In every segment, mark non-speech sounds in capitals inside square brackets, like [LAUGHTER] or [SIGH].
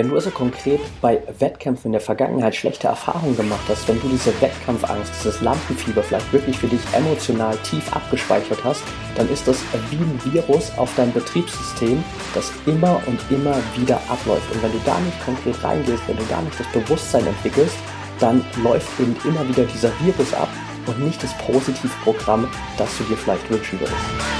Wenn du also konkret bei Wettkämpfen in der Vergangenheit schlechte Erfahrungen gemacht hast, wenn du diese Wettkampfangst, dieses Lampenfieber vielleicht wirklich für dich emotional tief abgespeichert hast, dann ist das wie ein Virus auf dein Betriebssystem, das immer und immer wieder abläuft. Und wenn du da nicht konkret reingehst, wenn du da nicht das Bewusstsein entwickelst, dann läuft eben immer wieder dieser Virus ab und nicht das Positivprogramm, das du dir vielleicht wünschen würdest.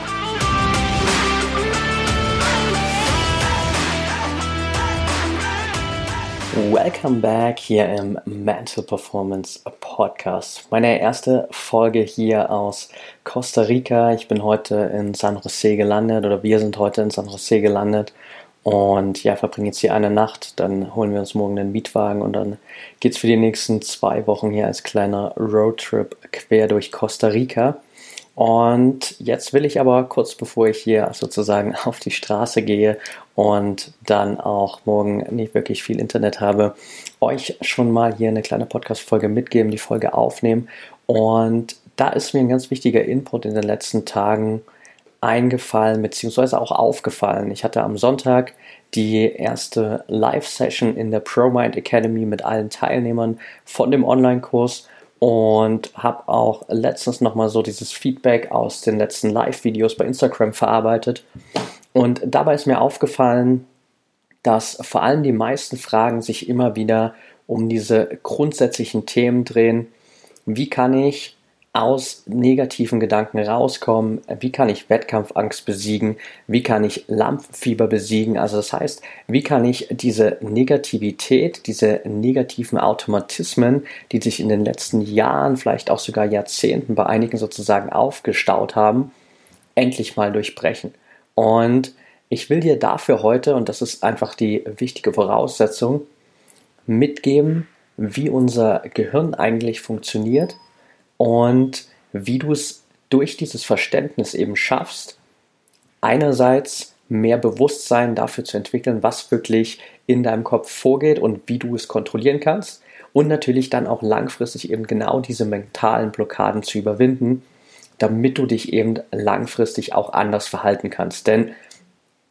Welcome back hier im Mental Performance Podcast. Meine erste Folge hier aus Costa Rica. Ich bin heute in San Jose gelandet oder wir sind heute in San Jose gelandet und ja, verbringen jetzt hier eine Nacht. Dann holen wir uns morgen den Mietwagen und dann geht es für die nächsten zwei Wochen hier als kleiner Roadtrip quer durch Costa Rica. Und jetzt will ich aber kurz bevor ich hier sozusagen [LAUGHS] auf die Straße gehe und dann auch morgen nicht wirklich viel Internet habe, euch schon mal hier eine kleine Podcast-Folge mitgeben, die Folge aufnehmen. Und da ist mir ein ganz wichtiger Input in den letzten Tagen eingefallen, beziehungsweise auch aufgefallen. Ich hatte am Sonntag die erste Live-Session in der ProMind Academy mit allen Teilnehmern von dem Online-Kurs und habe auch letztens nochmal so dieses Feedback aus den letzten Live-Videos bei Instagram verarbeitet. Und dabei ist mir aufgefallen, dass vor allem die meisten Fragen sich immer wieder um diese grundsätzlichen Themen drehen. Wie kann ich aus negativen Gedanken rauskommen? Wie kann ich Wettkampfangst besiegen? Wie kann ich Lampenfieber besiegen? Also das heißt, wie kann ich diese Negativität, diese negativen Automatismen, die sich in den letzten Jahren, vielleicht auch sogar Jahrzehnten bei einigen sozusagen aufgestaut haben, endlich mal durchbrechen? Und ich will dir dafür heute, und das ist einfach die wichtige Voraussetzung, mitgeben, wie unser Gehirn eigentlich funktioniert und wie du es durch dieses Verständnis eben schaffst, einerseits mehr Bewusstsein dafür zu entwickeln, was wirklich in deinem Kopf vorgeht und wie du es kontrollieren kannst und natürlich dann auch langfristig eben genau diese mentalen Blockaden zu überwinden, damit du dich eben langfristig auch anders verhalten kannst. Denn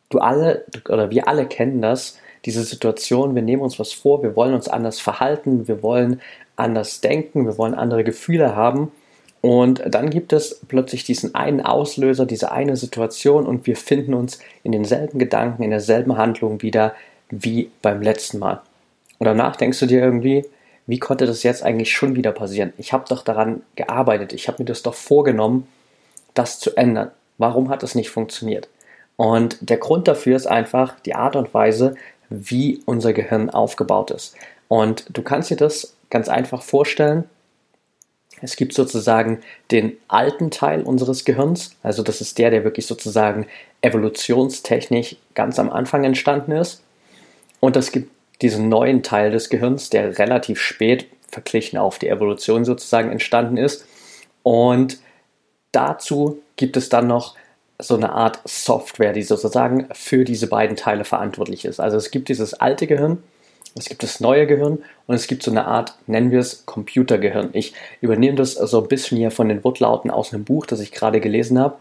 du alle oder wir alle kennen das, diese Situation, wir nehmen uns was vor, wir wollen uns anders verhalten, wir wollen anders denken, wir wollen andere Gefühle haben. Und dann gibt es plötzlich diesen einen Auslöser, diese eine Situation und wir finden uns in denselben Gedanken, in derselben Handlung wieder wie beim letzten Mal. Und danach denkst du dir irgendwie, wie konnte das jetzt eigentlich schon wieder passieren? Ich habe doch daran gearbeitet, ich habe mir das doch vorgenommen, das zu ändern. Warum hat das nicht funktioniert? Und der Grund dafür ist einfach die Art und Weise, wie unser Gehirn aufgebaut ist. Und du kannst dir das ganz einfach vorstellen. Es gibt sozusagen den alten Teil unseres Gehirns, also das ist der, der wirklich sozusagen evolutionstechnisch ganz am Anfang entstanden ist. Und es gibt diesen neuen Teil des Gehirns, der relativ spät verglichen auf die Evolution sozusagen entstanden ist. Und dazu gibt es dann noch so eine Art Software, die sozusagen für diese beiden Teile verantwortlich ist. Also es gibt dieses alte Gehirn, es gibt das neue Gehirn und es gibt so eine Art, nennen wir es Computergehirn. Ich übernehme das so ein bisschen hier von den Wortlauten aus einem Buch, das ich gerade gelesen habe,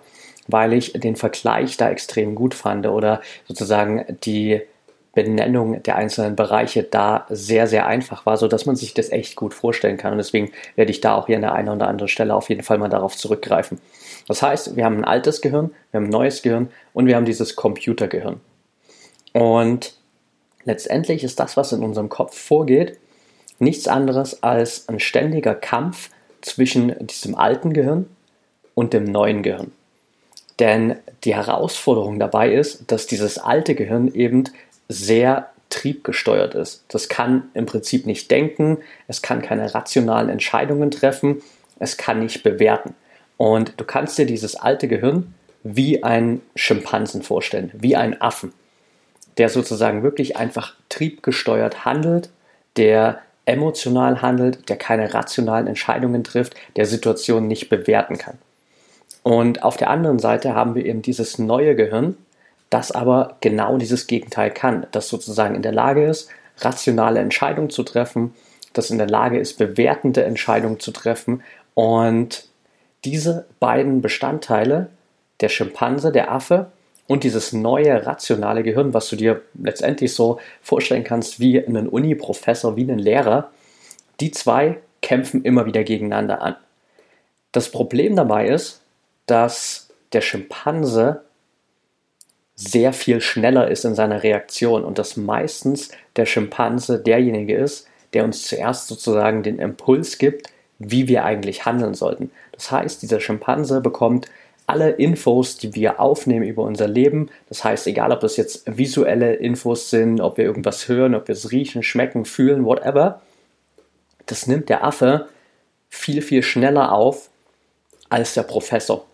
weil ich den Vergleich da extrem gut fand oder sozusagen die Benennung der einzelnen Bereiche da sehr, sehr einfach war, sodass man sich das echt gut vorstellen kann. Und deswegen werde ich da auch hier an der einen oder anderen Stelle auf jeden Fall mal darauf zurückgreifen. Das heißt, wir haben ein altes Gehirn, wir haben ein neues Gehirn und wir haben dieses Computergehirn. Und Letztendlich ist das, was in unserem Kopf vorgeht, nichts anderes als ein ständiger Kampf zwischen diesem alten Gehirn und dem neuen Gehirn. Denn die Herausforderung dabei ist, dass dieses alte Gehirn eben sehr triebgesteuert ist. Das kann im Prinzip nicht denken, es kann keine rationalen Entscheidungen treffen, es kann nicht bewerten. Und du kannst dir dieses alte Gehirn wie einen Schimpansen vorstellen, wie einen Affen der sozusagen wirklich einfach triebgesteuert handelt, der emotional handelt, der keine rationalen Entscheidungen trifft, der Situationen nicht bewerten kann. Und auf der anderen Seite haben wir eben dieses neue Gehirn, das aber genau dieses Gegenteil kann, das sozusagen in der Lage ist, rationale Entscheidungen zu treffen, das in der Lage ist, bewertende Entscheidungen zu treffen. Und diese beiden Bestandteile, der Schimpanse, der Affe und dieses neue rationale Gehirn, was du dir letztendlich so vorstellen kannst wie einen Uni-Professor, wie einen Lehrer, die zwei kämpfen immer wieder gegeneinander an. Das Problem dabei ist, dass der Schimpanse sehr viel schneller ist in seiner Reaktion und dass meistens der Schimpanse derjenige ist, der uns zuerst sozusagen den Impuls gibt, wie wir eigentlich handeln sollten. Das heißt, dieser Schimpanse bekommt alle Infos, die wir aufnehmen über unser Leben, das heißt, egal ob das jetzt visuelle Infos sind, ob wir irgendwas hören, ob wir es riechen, schmecken, fühlen, whatever, das nimmt der Affe viel, viel schneller auf als der Professor.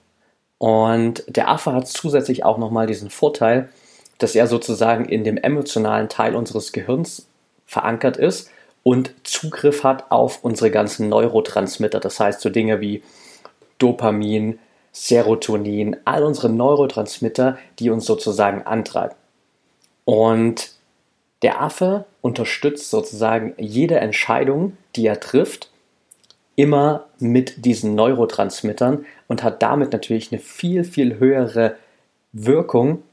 Und der Affe hat zusätzlich auch nochmal diesen Vorteil, dass er sozusagen in dem emotionalen Teil unseres Gehirns verankert ist und Zugriff hat auf unsere ganzen Neurotransmitter. Das heißt so Dinge wie Dopamin, Serotonin, all unsere Neurotransmitter, die uns sozusagen antreiben. Und der Affe unterstützt sozusagen jede Entscheidung, die er trifft, immer mit diesen Neurotransmittern und hat damit natürlich eine viel, viel höhere Wirkung,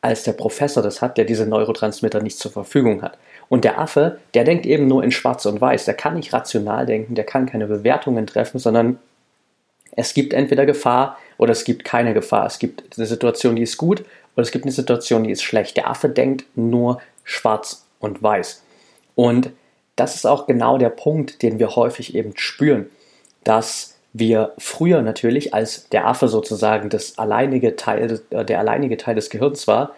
als der Professor das hat, der diese Neurotransmitter nicht zur Verfügung hat. Und der Affe, der denkt eben nur in Schwarz und Weiß. Der kann nicht rational denken, der kann keine Bewertungen treffen, sondern es gibt entweder Gefahr oder es gibt keine Gefahr. Es gibt eine Situation, die ist gut oder es gibt eine Situation, die ist schlecht. Der Affe denkt nur schwarz und weiß. Und das ist auch genau der Punkt, den wir häufig eben spüren, dass wir früher natürlich, als der Affe sozusagen das alleinige Teil, äh, der alleinige Teil des Gehirns war,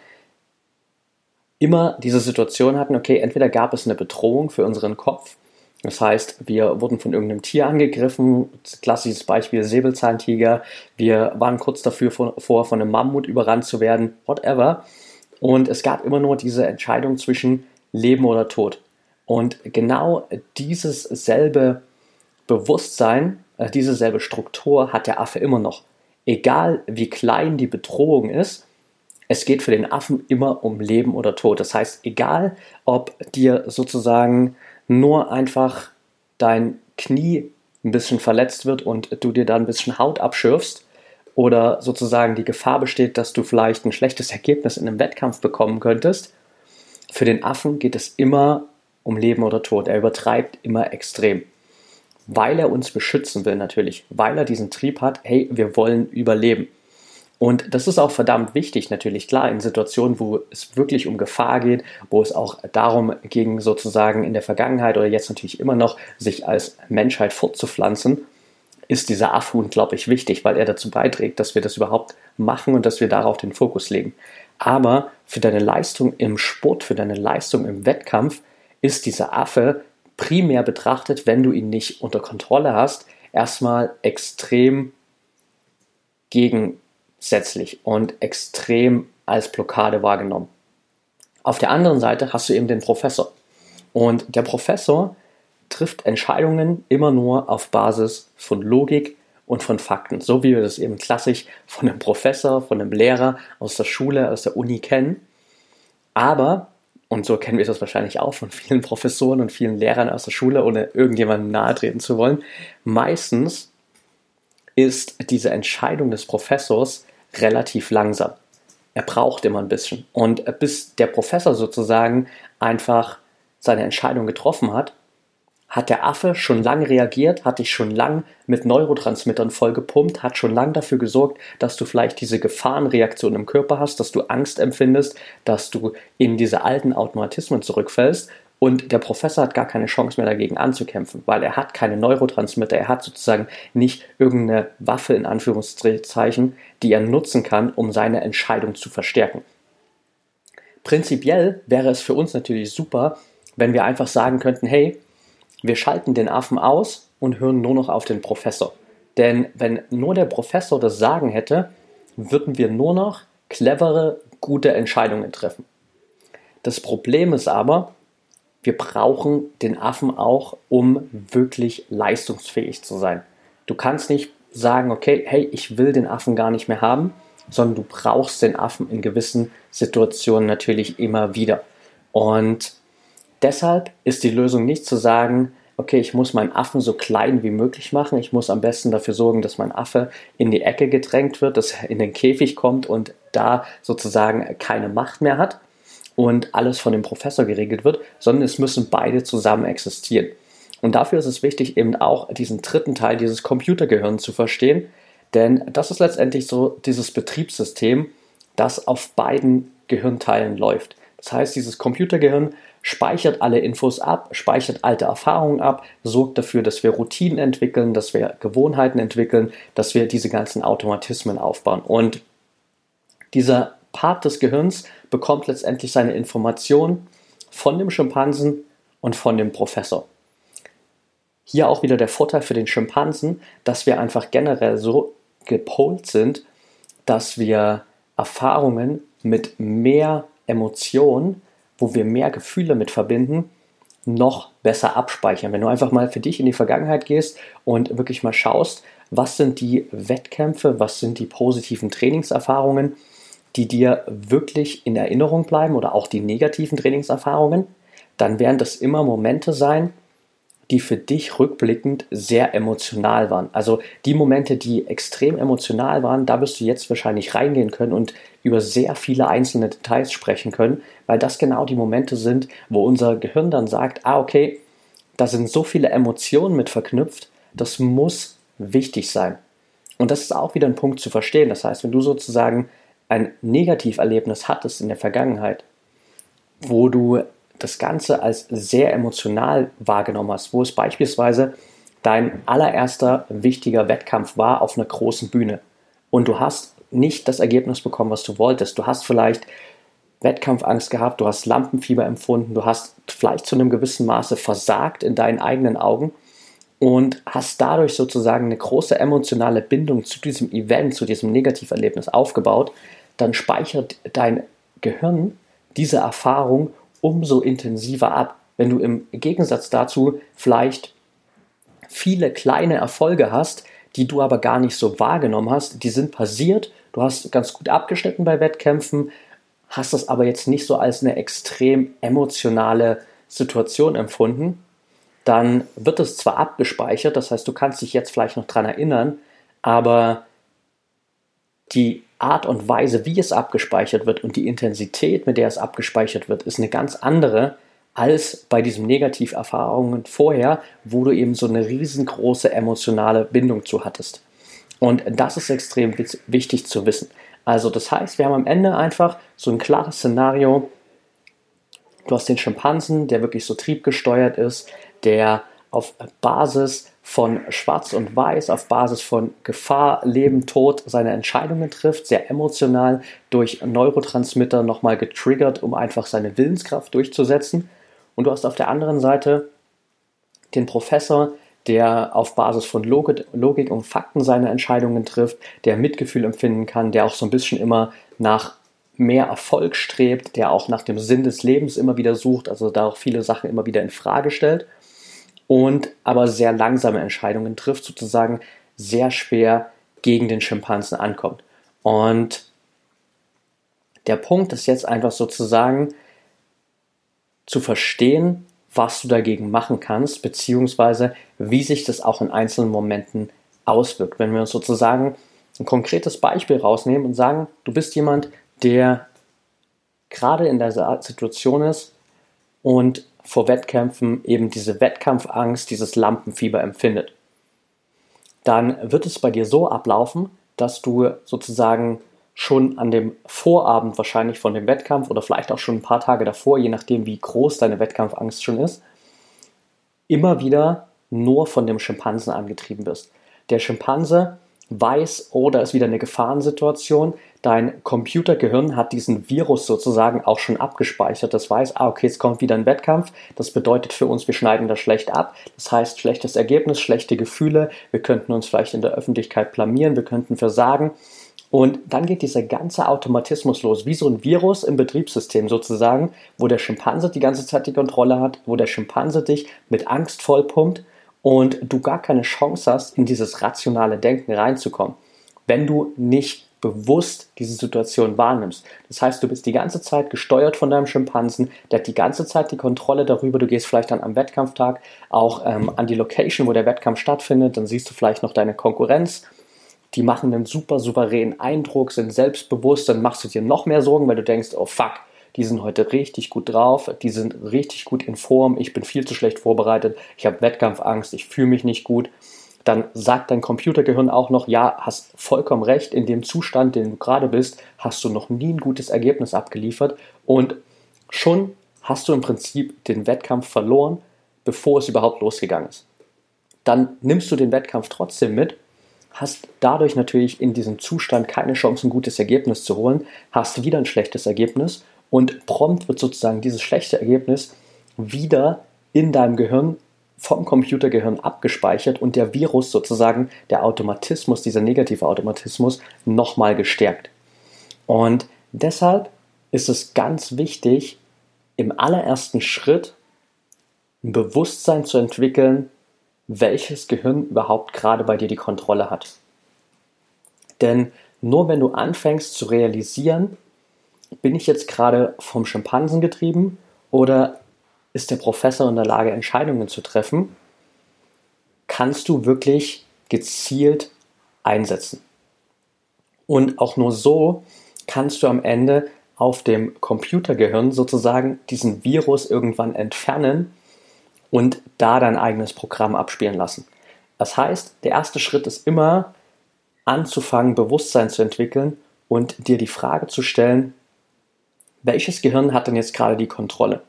immer diese Situation hatten, okay, entweder gab es eine Bedrohung für unseren Kopf, das heißt, wir wurden von irgendeinem Tier angegriffen, klassisches Beispiel Säbelzahntiger, wir waren kurz dafür vor, von einem Mammut überrannt zu werden, whatever. Und es gab immer nur diese Entscheidung zwischen Leben oder Tod. Und genau dieses selbe Bewusstsein, äh, diese selbe Struktur hat der Affe immer noch. Egal wie klein die Bedrohung ist, es geht für den Affen immer um Leben oder Tod. Das heißt, egal ob dir sozusagen nur einfach dein Knie ein bisschen verletzt wird und du dir da ein bisschen Haut abschürfst oder sozusagen die Gefahr besteht, dass du vielleicht ein schlechtes Ergebnis in einem Wettkampf bekommen könntest, für den Affen geht es immer um Leben oder Tod. Er übertreibt immer extrem. Weil er uns beschützen will natürlich, weil er diesen Trieb hat, hey, wir wollen überleben. Und das ist auch verdammt wichtig, natürlich klar, in Situationen, wo es wirklich um Gefahr geht, wo es auch darum ging, sozusagen in der Vergangenheit oder jetzt natürlich immer noch, sich als Menschheit fortzupflanzen, ist dieser Affe unglaublich wichtig, weil er dazu beiträgt, dass wir das überhaupt machen und dass wir darauf den Fokus legen. Aber für deine Leistung im Sport, für deine Leistung im Wettkampf ist dieser Affe primär betrachtet, wenn du ihn nicht unter Kontrolle hast, erstmal extrem gegensätzlich und extrem als Blockade wahrgenommen. Auf der anderen Seite hast du eben den Professor. Und der Professor trifft Entscheidungen immer nur auf Basis von Logik und von Fakten, so wie wir das eben klassisch von einem Professor, von einem Lehrer aus der Schule, aus der Uni kennen. Aber und so kennen wir das wahrscheinlich auch von vielen Professoren und vielen Lehrern aus der Schule, ohne irgendjemandem nahe treten zu wollen. Meistens ist diese Entscheidung des Professors relativ langsam. Er braucht immer ein bisschen. Und bis der Professor sozusagen einfach seine Entscheidung getroffen hat, hat der Affe schon lange reagiert, hat dich schon lang mit Neurotransmittern voll gepumpt, hat schon lang dafür gesorgt, dass du vielleicht diese Gefahrenreaktion im Körper hast, dass du Angst empfindest, dass du in diese alten Automatismen zurückfällst. Und der Professor hat gar keine Chance mehr dagegen anzukämpfen, weil er hat keine Neurotransmitter, er hat sozusagen nicht irgendeine Waffe in Anführungszeichen, die er nutzen kann, um seine Entscheidung zu verstärken. Prinzipiell wäre es für uns natürlich super, wenn wir einfach sagen könnten, hey, wir schalten den Affen aus und hören nur noch auf den Professor. Denn wenn nur der Professor das Sagen hätte, würden wir nur noch clevere, gute Entscheidungen treffen. Das Problem ist aber, wir brauchen den Affen auch, um wirklich leistungsfähig zu sein. Du kannst nicht sagen, okay, hey, ich will den Affen gar nicht mehr haben, sondern du brauchst den Affen in gewissen Situationen natürlich immer wieder. Und deshalb ist die Lösung nicht zu sagen, okay, ich muss meinen Affen so klein wie möglich machen. Ich muss am besten dafür sorgen, dass mein Affe in die Ecke gedrängt wird, dass er in den Käfig kommt und da sozusagen keine Macht mehr hat und alles von dem Professor geregelt wird, sondern es müssen beide zusammen existieren. Und dafür ist es wichtig, eben auch diesen dritten Teil, dieses Computergehirn zu verstehen, denn das ist letztendlich so dieses Betriebssystem, das auf beiden Gehirnteilen läuft. Das heißt, dieses Computergehirn speichert alle Infos ab, speichert alte Erfahrungen ab, sorgt dafür, dass wir Routinen entwickeln, dass wir Gewohnheiten entwickeln, dass wir diese ganzen Automatismen aufbauen. Und dieser Part des Gehirns bekommt letztendlich seine Informationen von dem Schimpansen und von dem Professor. Hier auch wieder der Vorteil für den Schimpansen, dass wir einfach generell so gepolt sind, dass wir Erfahrungen mit mehr Emotionen wo wir mehr Gefühle mit verbinden, noch besser abspeichern. Wenn du einfach mal für dich in die Vergangenheit gehst und wirklich mal schaust, was sind die Wettkämpfe, was sind die positiven Trainingserfahrungen, die dir wirklich in Erinnerung bleiben oder auch die negativen Trainingserfahrungen, dann werden das immer Momente sein, die für dich rückblickend sehr emotional waren. Also die Momente, die extrem emotional waren, da wirst du jetzt wahrscheinlich reingehen können und über sehr viele einzelne Details sprechen können, weil das genau die Momente sind, wo unser Gehirn dann sagt, ah okay, da sind so viele Emotionen mit verknüpft, das muss wichtig sein. Und das ist auch wieder ein Punkt zu verstehen. Das heißt, wenn du sozusagen ein Negativerlebnis hattest in der Vergangenheit, wo du das Ganze als sehr emotional wahrgenommen hast, wo es beispielsweise dein allererster wichtiger Wettkampf war auf einer großen Bühne und du hast nicht das Ergebnis bekommen, was du wolltest. Du hast vielleicht Wettkampfangst gehabt, du hast Lampenfieber empfunden, du hast vielleicht zu einem gewissen Maße versagt in deinen eigenen Augen und hast dadurch sozusagen eine große emotionale Bindung zu diesem Event, zu diesem Negativerlebnis aufgebaut, dann speichert dein Gehirn diese Erfahrung umso intensiver ab. Wenn du im Gegensatz dazu vielleicht viele kleine Erfolge hast, die du aber gar nicht so wahrgenommen hast, die sind passiert, du hast ganz gut abgeschnitten bei Wettkämpfen, hast das aber jetzt nicht so als eine extrem emotionale Situation empfunden, dann wird es zwar abgespeichert, das heißt, du kannst dich jetzt vielleicht noch daran erinnern, aber die Art und Weise, wie es abgespeichert wird und die Intensität, mit der es abgespeichert wird, ist eine ganz andere als bei diesen Negativerfahrungen vorher, wo du eben so eine riesengroße emotionale Bindung zu hattest. Und das ist extrem wichtig zu wissen. Also das heißt, wir haben am Ende einfach so ein klares Szenario. Du hast den Schimpansen, der wirklich so triebgesteuert ist, der auf Basis von Schwarz und Weiß, auf Basis von Gefahr, Leben, Tod seine Entscheidungen trifft, sehr emotional durch Neurotransmitter nochmal getriggert, um einfach seine Willenskraft durchzusetzen. Und du hast auf der anderen Seite den Professor, der auf Basis von Logik, Logik und Fakten seine Entscheidungen trifft, der Mitgefühl empfinden kann, der auch so ein bisschen immer nach mehr Erfolg strebt, der auch nach dem Sinn des Lebens immer wieder sucht, also da auch viele Sachen immer wieder in Frage stellt und aber sehr langsame Entscheidungen trifft, sozusagen sehr schwer gegen den Schimpansen ankommt. Und der Punkt ist jetzt einfach sozusagen zu verstehen, was du dagegen machen kannst, beziehungsweise wie sich das auch in einzelnen Momenten auswirkt. Wenn wir uns sozusagen ein konkretes Beispiel rausnehmen und sagen, du bist jemand, der gerade in der Situation ist und vor Wettkämpfen eben diese Wettkampfangst, dieses Lampenfieber empfindet, dann wird es bei dir so ablaufen, dass du sozusagen schon an dem Vorabend wahrscheinlich von dem Wettkampf oder vielleicht auch schon ein paar Tage davor, je nachdem wie groß deine Wettkampfangst schon ist, immer wieder nur von dem Schimpansen angetrieben wirst. Der Schimpanse weiß, oh, ist wieder eine Gefahrensituation. Dein Computergehirn hat diesen Virus sozusagen auch schon abgespeichert. Das weiß, ah, okay, es kommt wieder ein Wettkampf. Das bedeutet für uns, wir schneiden das schlecht ab. Das heißt, schlechtes Ergebnis, schlechte Gefühle. Wir könnten uns vielleicht in der Öffentlichkeit blamieren, wir könnten versagen. Und dann geht dieser ganze Automatismus los, wie so ein Virus im Betriebssystem sozusagen, wo der Schimpanse die ganze Zeit die Kontrolle hat, wo der Schimpanse dich mit Angst vollpumpt und du gar keine Chance hast, in dieses rationale Denken reinzukommen, wenn du nicht bewusst diese Situation wahrnimmst. Das heißt, du bist die ganze Zeit gesteuert von deinem Schimpansen, der hat die ganze Zeit die Kontrolle darüber, du gehst vielleicht dann am Wettkampftag auch ähm, an die Location, wo der Wettkampf stattfindet, dann siehst du vielleicht noch deine Konkurrenz. Die machen einen super souveränen Eindruck, sind selbstbewusst, dann machst du dir noch mehr Sorgen, weil du denkst, oh fuck, die sind heute richtig gut drauf, die sind richtig gut in Form, ich bin viel zu schlecht vorbereitet, ich habe Wettkampfangst, ich fühle mich nicht gut. Dann sagt dein Computergehirn auch noch, ja, hast vollkommen recht, in dem Zustand, den du gerade bist, hast du noch nie ein gutes Ergebnis abgeliefert und schon hast du im Prinzip den Wettkampf verloren, bevor es überhaupt losgegangen ist. Dann nimmst du den Wettkampf trotzdem mit hast dadurch natürlich in diesem Zustand keine Chance, ein gutes Ergebnis zu holen, hast wieder ein schlechtes Ergebnis und prompt wird sozusagen dieses schlechte Ergebnis wieder in deinem Gehirn vom Computergehirn abgespeichert und der Virus sozusagen, der Automatismus, dieser negative Automatismus, nochmal gestärkt. Und deshalb ist es ganz wichtig, im allerersten Schritt ein Bewusstsein zu entwickeln, welches Gehirn überhaupt gerade bei dir die Kontrolle hat. Denn nur wenn du anfängst zu realisieren, bin ich jetzt gerade vom Schimpansen getrieben oder ist der Professor in der Lage, Entscheidungen zu treffen, kannst du wirklich gezielt einsetzen. Und auch nur so kannst du am Ende auf dem Computergehirn sozusagen diesen Virus irgendwann entfernen und da dein eigenes Programm abspielen lassen. Das heißt, der erste Schritt ist immer anzufangen, Bewusstsein zu entwickeln und dir die Frage zu stellen, welches Gehirn hat denn jetzt gerade die Kontrolle?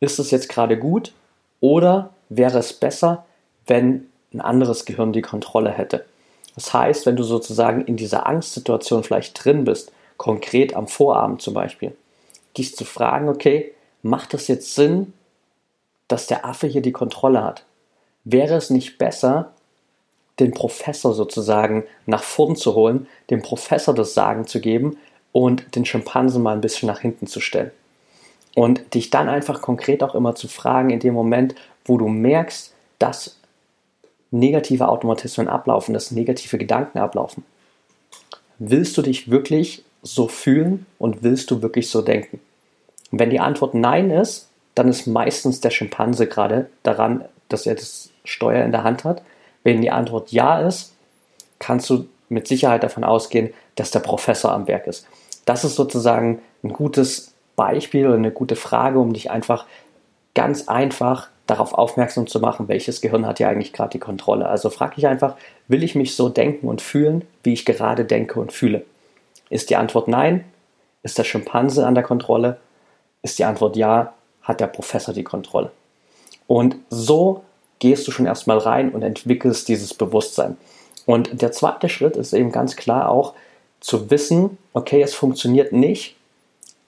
Ist es jetzt gerade gut oder wäre es besser, wenn ein anderes Gehirn die Kontrolle hätte? Das heißt, wenn du sozusagen in dieser Angstsituation vielleicht drin bist, konkret am Vorabend zum Beispiel, dich zu fragen, okay, macht das jetzt Sinn, dass der Affe hier die Kontrolle hat. Wäre es nicht besser, den Professor sozusagen nach vorn zu holen, dem Professor das Sagen zu geben und den Schimpansen mal ein bisschen nach hinten zu stellen? Und dich dann einfach konkret auch immer zu fragen, in dem Moment, wo du merkst, dass negative Automatismen ablaufen, dass negative Gedanken ablaufen. Willst du dich wirklich so fühlen und willst du wirklich so denken? Wenn die Antwort Nein ist, dann ist meistens der Schimpanse gerade daran, dass er das Steuer in der Hand hat. Wenn die Antwort ja ist, kannst du mit Sicherheit davon ausgehen, dass der Professor am Werk ist. Das ist sozusagen ein gutes Beispiel oder eine gute Frage, um dich einfach ganz einfach darauf aufmerksam zu machen, welches Gehirn hat ja eigentlich gerade die Kontrolle. Also frag dich einfach, will ich mich so denken und fühlen, wie ich gerade denke und fühle? Ist die Antwort nein? Ist der Schimpanse an der Kontrolle? Ist die Antwort ja? hat der Professor die Kontrolle. Und so gehst du schon erstmal rein und entwickelst dieses Bewusstsein. Und der zweite Schritt ist eben ganz klar auch zu wissen, okay, es funktioniert nicht,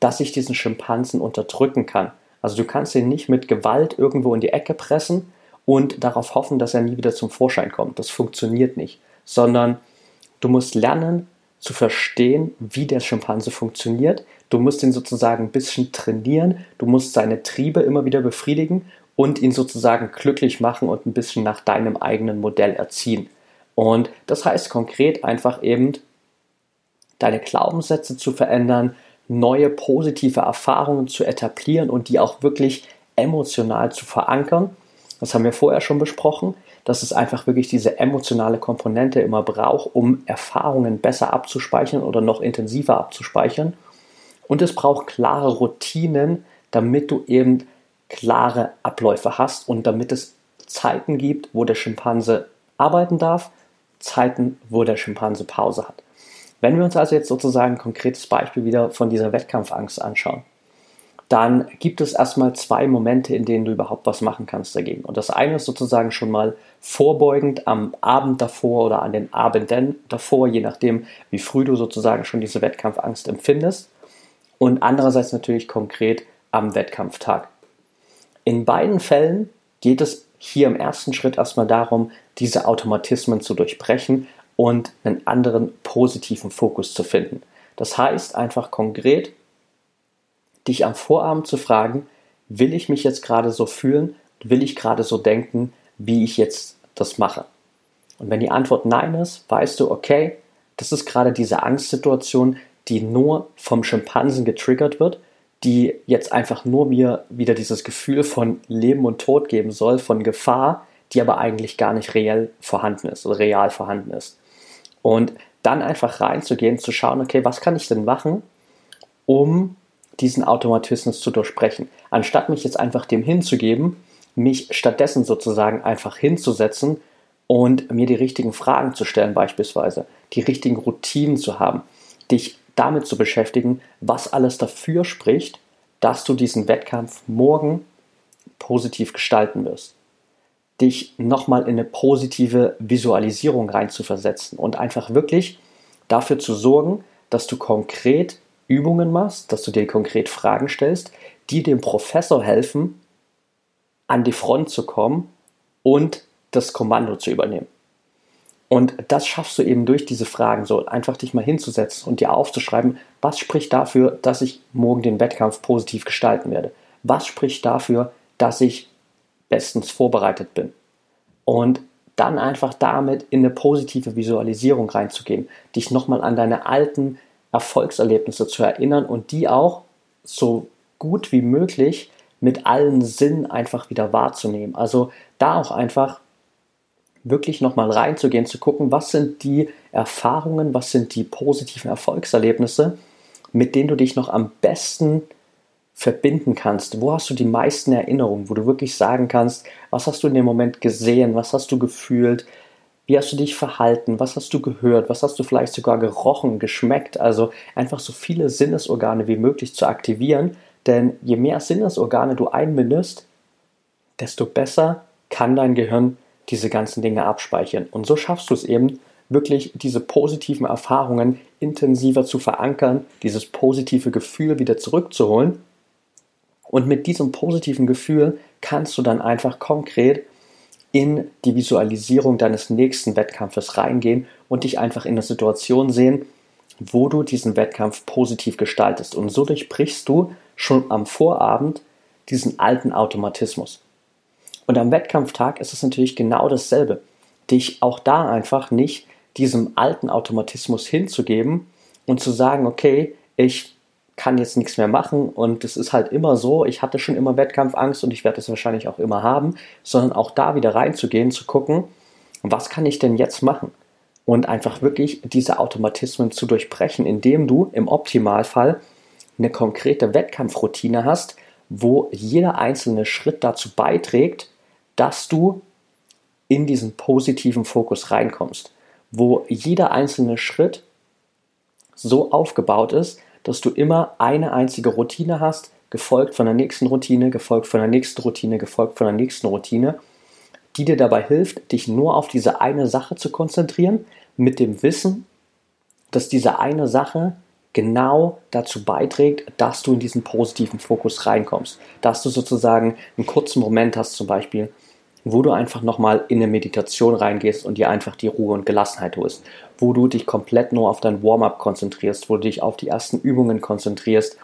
dass ich diesen Schimpansen unterdrücken kann. Also du kannst ihn nicht mit Gewalt irgendwo in die Ecke pressen und darauf hoffen, dass er nie wieder zum Vorschein kommt. Das funktioniert nicht. Sondern du musst lernen zu verstehen, wie der Schimpanse funktioniert, Du musst ihn sozusagen ein bisschen trainieren, du musst seine Triebe immer wieder befriedigen und ihn sozusagen glücklich machen und ein bisschen nach deinem eigenen Modell erziehen. Und das heißt konkret einfach eben, deine Glaubenssätze zu verändern, neue positive Erfahrungen zu etablieren und die auch wirklich emotional zu verankern. Das haben wir vorher schon besprochen, dass es einfach wirklich diese emotionale Komponente immer braucht, um Erfahrungen besser abzuspeichern oder noch intensiver abzuspeichern. Und es braucht klare Routinen, damit du eben klare Abläufe hast und damit es Zeiten gibt, wo der Schimpanse arbeiten darf, Zeiten, wo der Schimpanse Pause hat. Wenn wir uns also jetzt sozusagen ein konkretes Beispiel wieder von dieser Wettkampfangst anschauen, dann gibt es erstmal zwei Momente, in denen du überhaupt was machen kannst dagegen. Und das eine ist sozusagen schon mal vorbeugend am Abend davor oder an den Abenden davor, je nachdem, wie früh du sozusagen schon diese Wettkampfangst empfindest und andererseits natürlich konkret am Wettkampftag. In beiden Fällen geht es hier im ersten Schritt erstmal darum, diese Automatismen zu durchbrechen und einen anderen positiven Fokus zu finden. Das heißt einfach konkret, dich am Vorabend zu fragen, will ich mich jetzt gerade so fühlen, will ich gerade so denken, wie ich jetzt das mache. Und wenn die Antwort Nein ist, weißt du, okay, das ist gerade diese Angstsituation, die nur vom Schimpansen getriggert wird, die jetzt einfach nur mir wieder dieses Gefühl von Leben und Tod geben soll, von Gefahr, die aber eigentlich gar nicht reell vorhanden ist oder real vorhanden ist. Und dann einfach reinzugehen, zu schauen, okay, was kann ich denn machen, um diesen Automatismus zu durchbrechen. Anstatt mich jetzt einfach dem hinzugeben, mich stattdessen sozusagen einfach hinzusetzen und mir die richtigen Fragen zu stellen beispielsweise, die richtigen Routinen zu haben, dich damit zu beschäftigen, was alles dafür spricht, dass du diesen Wettkampf morgen positiv gestalten wirst. Dich nochmal in eine positive Visualisierung reinzuversetzen und einfach wirklich dafür zu sorgen, dass du konkret Übungen machst, dass du dir konkret Fragen stellst, die dem Professor helfen, an die Front zu kommen und das Kommando zu übernehmen. Und das schaffst du eben durch diese Fragen so, einfach dich mal hinzusetzen und dir aufzuschreiben, was spricht dafür, dass ich morgen den Wettkampf positiv gestalten werde? Was spricht dafür, dass ich bestens vorbereitet bin? Und dann einfach damit in eine positive Visualisierung reinzugehen, dich nochmal an deine alten Erfolgserlebnisse zu erinnern und die auch so gut wie möglich mit allen Sinnen einfach wieder wahrzunehmen. Also da auch einfach wirklich nochmal reinzugehen, zu gucken, was sind die Erfahrungen, was sind die positiven Erfolgserlebnisse, mit denen du dich noch am besten verbinden kannst. Wo hast du die meisten Erinnerungen, wo du wirklich sagen kannst, was hast du in dem Moment gesehen, was hast du gefühlt, wie hast du dich verhalten, was hast du gehört, was hast du vielleicht sogar gerochen, geschmeckt. Also einfach so viele Sinnesorgane wie möglich zu aktivieren, denn je mehr Sinnesorgane du einbindest, desto besser kann dein Gehirn diese ganzen Dinge abspeichern. Und so schaffst du es eben, wirklich diese positiven Erfahrungen intensiver zu verankern, dieses positive Gefühl wieder zurückzuholen. Und mit diesem positiven Gefühl kannst du dann einfach konkret in die Visualisierung deines nächsten Wettkampfes reingehen und dich einfach in eine Situation sehen, wo du diesen Wettkampf positiv gestaltest. Und so durchbrichst du schon am Vorabend diesen alten Automatismus. Und am Wettkampftag ist es natürlich genau dasselbe. Dich auch da einfach nicht diesem alten Automatismus hinzugeben und zu sagen, okay, ich kann jetzt nichts mehr machen und es ist halt immer so, ich hatte schon immer Wettkampfangst und ich werde es wahrscheinlich auch immer haben, sondern auch da wieder reinzugehen, zu gucken, was kann ich denn jetzt machen? Und einfach wirklich diese Automatismen zu durchbrechen, indem du im Optimalfall eine konkrete Wettkampfroutine hast, wo jeder einzelne Schritt dazu beiträgt, dass du in diesen positiven Fokus reinkommst, wo jeder einzelne Schritt so aufgebaut ist, dass du immer eine einzige Routine hast, gefolgt von der nächsten Routine, gefolgt von der nächsten Routine, gefolgt von der nächsten Routine, die dir dabei hilft, dich nur auf diese eine Sache zu konzentrieren, mit dem Wissen, dass diese eine Sache genau dazu beiträgt, dass du in diesen positiven Fokus reinkommst. Dass du sozusagen einen kurzen Moment hast, zum Beispiel, wo du einfach nochmal in eine Meditation reingehst und dir einfach die Ruhe und Gelassenheit holst, wo du dich komplett nur auf dein Warm-up konzentrierst, wo du dich auf die ersten Übungen konzentrierst,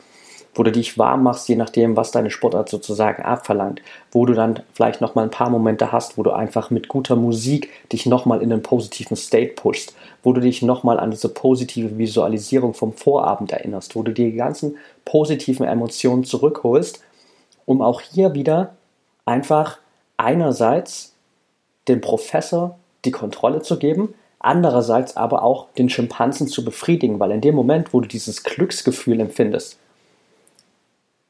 wo du dich warm machst, je nachdem, was deine Sportart sozusagen abverlangt, wo du dann vielleicht nochmal ein paar Momente hast, wo du einfach mit guter Musik dich nochmal in einen positiven State pushst, wo du dich nochmal an diese positive Visualisierung vom Vorabend erinnerst, wo du die ganzen positiven Emotionen zurückholst, um auch hier wieder einfach einerseits dem Professor die Kontrolle zu geben, andererseits aber auch den Schimpansen zu befriedigen, weil in dem Moment, wo du dieses Glücksgefühl empfindest,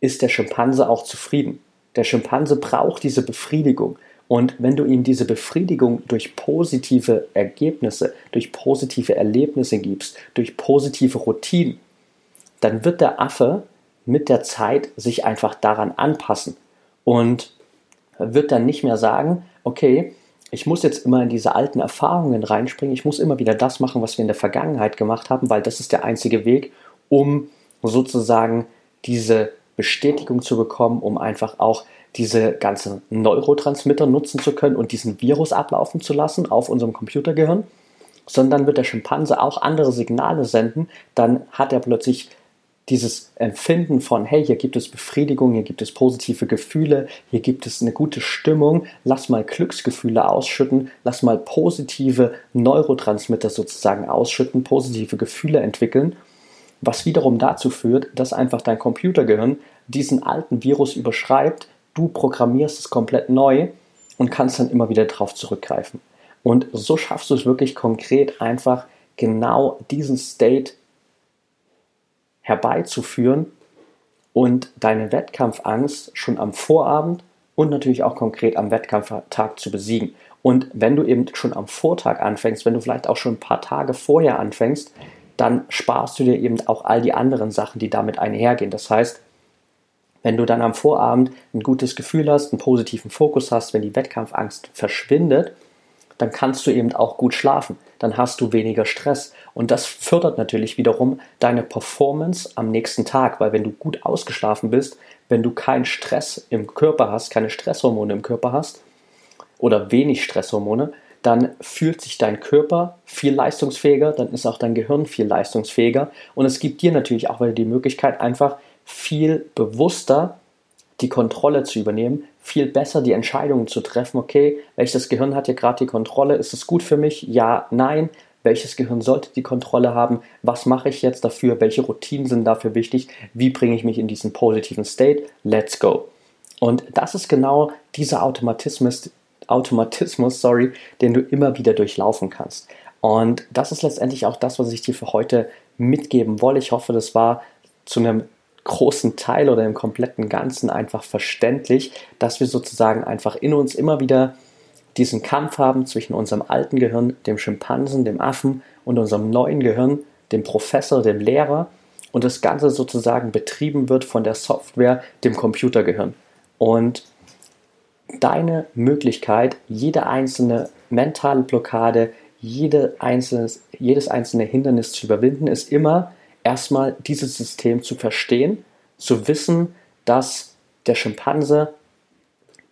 ist der Schimpanse auch zufrieden. Der Schimpanse braucht diese Befriedigung. Und wenn du ihm diese Befriedigung durch positive Ergebnisse, durch positive Erlebnisse gibst, durch positive Routinen, dann wird der Affe mit der Zeit sich einfach daran anpassen. Und wird dann nicht mehr sagen, okay, ich muss jetzt immer in diese alten Erfahrungen reinspringen, ich muss immer wieder das machen, was wir in der Vergangenheit gemacht haben, weil das ist der einzige Weg, um sozusagen diese Bestätigung zu bekommen, um einfach auch diese ganzen Neurotransmitter nutzen zu können und diesen Virus ablaufen zu lassen auf unserem Computergehirn, sondern wird der Schimpanse auch andere Signale senden, dann hat er plötzlich dieses Empfinden von, hey, hier gibt es Befriedigung, hier gibt es positive Gefühle, hier gibt es eine gute Stimmung, lass mal Glücksgefühle ausschütten, lass mal positive Neurotransmitter sozusagen ausschütten, positive Gefühle entwickeln, was wiederum dazu führt, dass einfach dein Computergehirn diesen alten Virus überschreibt, du programmierst es komplett neu und kannst dann immer wieder darauf zurückgreifen. Und so schaffst du es wirklich konkret einfach genau diesen State herbeizuführen und deine Wettkampfangst schon am Vorabend und natürlich auch konkret am Wettkampftag zu besiegen. Und wenn du eben schon am Vortag anfängst, wenn du vielleicht auch schon ein paar Tage vorher anfängst, dann sparst du dir eben auch all die anderen Sachen, die damit einhergehen. Das heißt, wenn du dann am Vorabend ein gutes Gefühl hast, einen positiven Fokus hast, wenn die Wettkampfangst verschwindet, dann kannst du eben auch gut schlafen. Dann hast du weniger Stress. Und das fördert natürlich wiederum deine Performance am nächsten Tag, weil wenn du gut ausgeschlafen bist, wenn du keinen Stress im Körper hast, keine Stresshormone im Körper hast oder wenig Stresshormone, dann fühlt sich dein Körper viel leistungsfähiger, dann ist auch dein Gehirn viel leistungsfähiger und es gibt dir natürlich auch wieder die Möglichkeit, einfach viel bewusster die Kontrolle zu übernehmen, viel besser die Entscheidungen zu treffen, okay, welches Gehirn hat hier gerade die Kontrolle, ist es gut für mich? Ja, nein. Welches Gehirn sollte die Kontrolle haben? Was mache ich jetzt dafür? Welche Routinen sind dafür wichtig? Wie bringe ich mich in diesen positiven State? Let's go. Und das ist genau dieser Automatismus, Automatismus, sorry, den du immer wieder durchlaufen kannst. Und das ist letztendlich auch das, was ich dir für heute mitgeben wollte. Ich hoffe, das war zu einem großen Teil oder im kompletten Ganzen einfach verständlich, dass wir sozusagen einfach in uns immer wieder diesen Kampf haben zwischen unserem alten Gehirn, dem Schimpansen, dem Affen und unserem neuen Gehirn, dem Professor, dem Lehrer und das Ganze sozusagen betrieben wird von der Software, dem Computergehirn. Und deine Möglichkeit, jede einzelne mentale Blockade, jede einzelnes, jedes einzelne Hindernis zu überwinden, ist immer, erstmal dieses System zu verstehen, zu wissen, dass der Schimpanse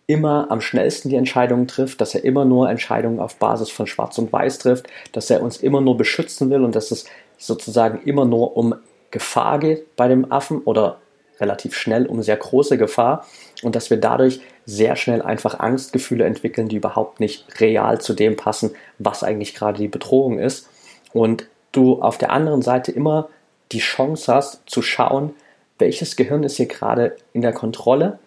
immer am schnellsten die Entscheidungen trifft, dass er immer nur Entscheidungen auf Basis von Schwarz und Weiß trifft, dass er uns immer nur beschützen will und dass es sozusagen immer nur um Gefahr geht bei dem Affen oder relativ schnell um sehr große Gefahr und dass wir dadurch sehr schnell einfach Angstgefühle entwickeln, die überhaupt nicht real zu dem passen, was eigentlich gerade die Bedrohung ist. Und du auf der anderen Seite immer die Chance hast zu schauen, welches Gehirn ist hier gerade in der Kontrolle,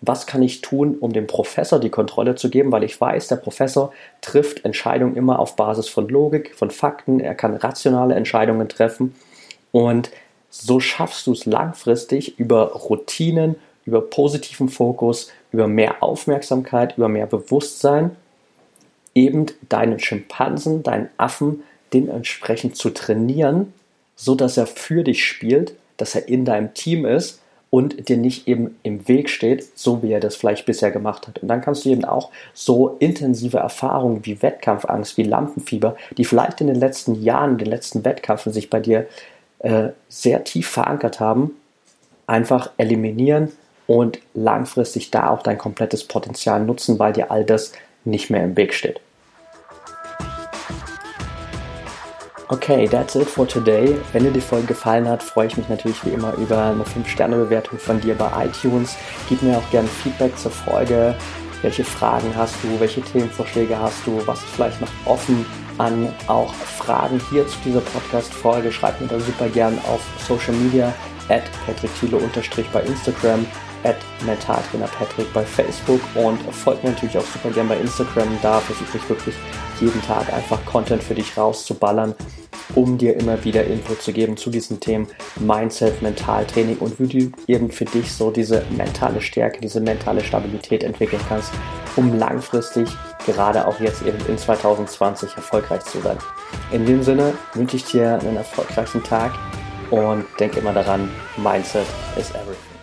was kann ich tun, um dem Professor die Kontrolle zu geben, weil ich weiß, der Professor trifft Entscheidungen immer auf Basis von Logik, von Fakten, er kann rationale Entscheidungen treffen. Und so schaffst du es langfristig über Routinen, über positiven Fokus, über mehr Aufmerksamkeit, über mehr Bewusstsein, eben deinen Schimpansen, deinen Affen dementsprechend zu trainieren, so dass er für dich spielt, dass er in deinem Team ist und dir nicht eben im Weg steht, so wie er das vielleicht bisher gemacht hat. Und dann kannst du eben auch so intensive Erfahrungen wie Wettkampfangst, wie Lampenfieber, die vielleicht in den letzten Jahren, in den letzten Wettkämpfen sich bei dir äh, sehr tief verankert haben, einfach eliminieren und langfristig da auch dein komplettes Potenzial nutzen, weil dir all das nicht mehr im Weg steht. Okay, that's it for today. Wenn dir die Folge gefallen hat, freue ich mich natürlich wie immer über eine 5-Sterne-Bewertung von dir bei iTunes. Gib mir auch gerne Feedback zur Folge. Welche Fragen hast du? Welche Themenvorschläge hast du? Was ist vielleicht noch offen an auch Fragen hier zu dieser Podcast-Folge? Schreib mir da super gern auf Social Media at Patrick bei Instagram at Patrick bei Facebook und folgt mir natürlich auch super gern bei Instagram. Da versuche ich wirklich jeden Tag einfach Content für dich rauszuballern, um dir immer wieder Input zu geben zu diesen Themen Mindset, Mentaltraining und wie du eben für dich so diese mentale Stärke, diese mentale Stabilität entwickeln kannst, um langfristig, gerade auch jetzt eben in 2020 erfolgreich zu sein. In dem Sinne wünsche ich dir einen erfolgreichen Tag und denk immer daran, Mindset is everything.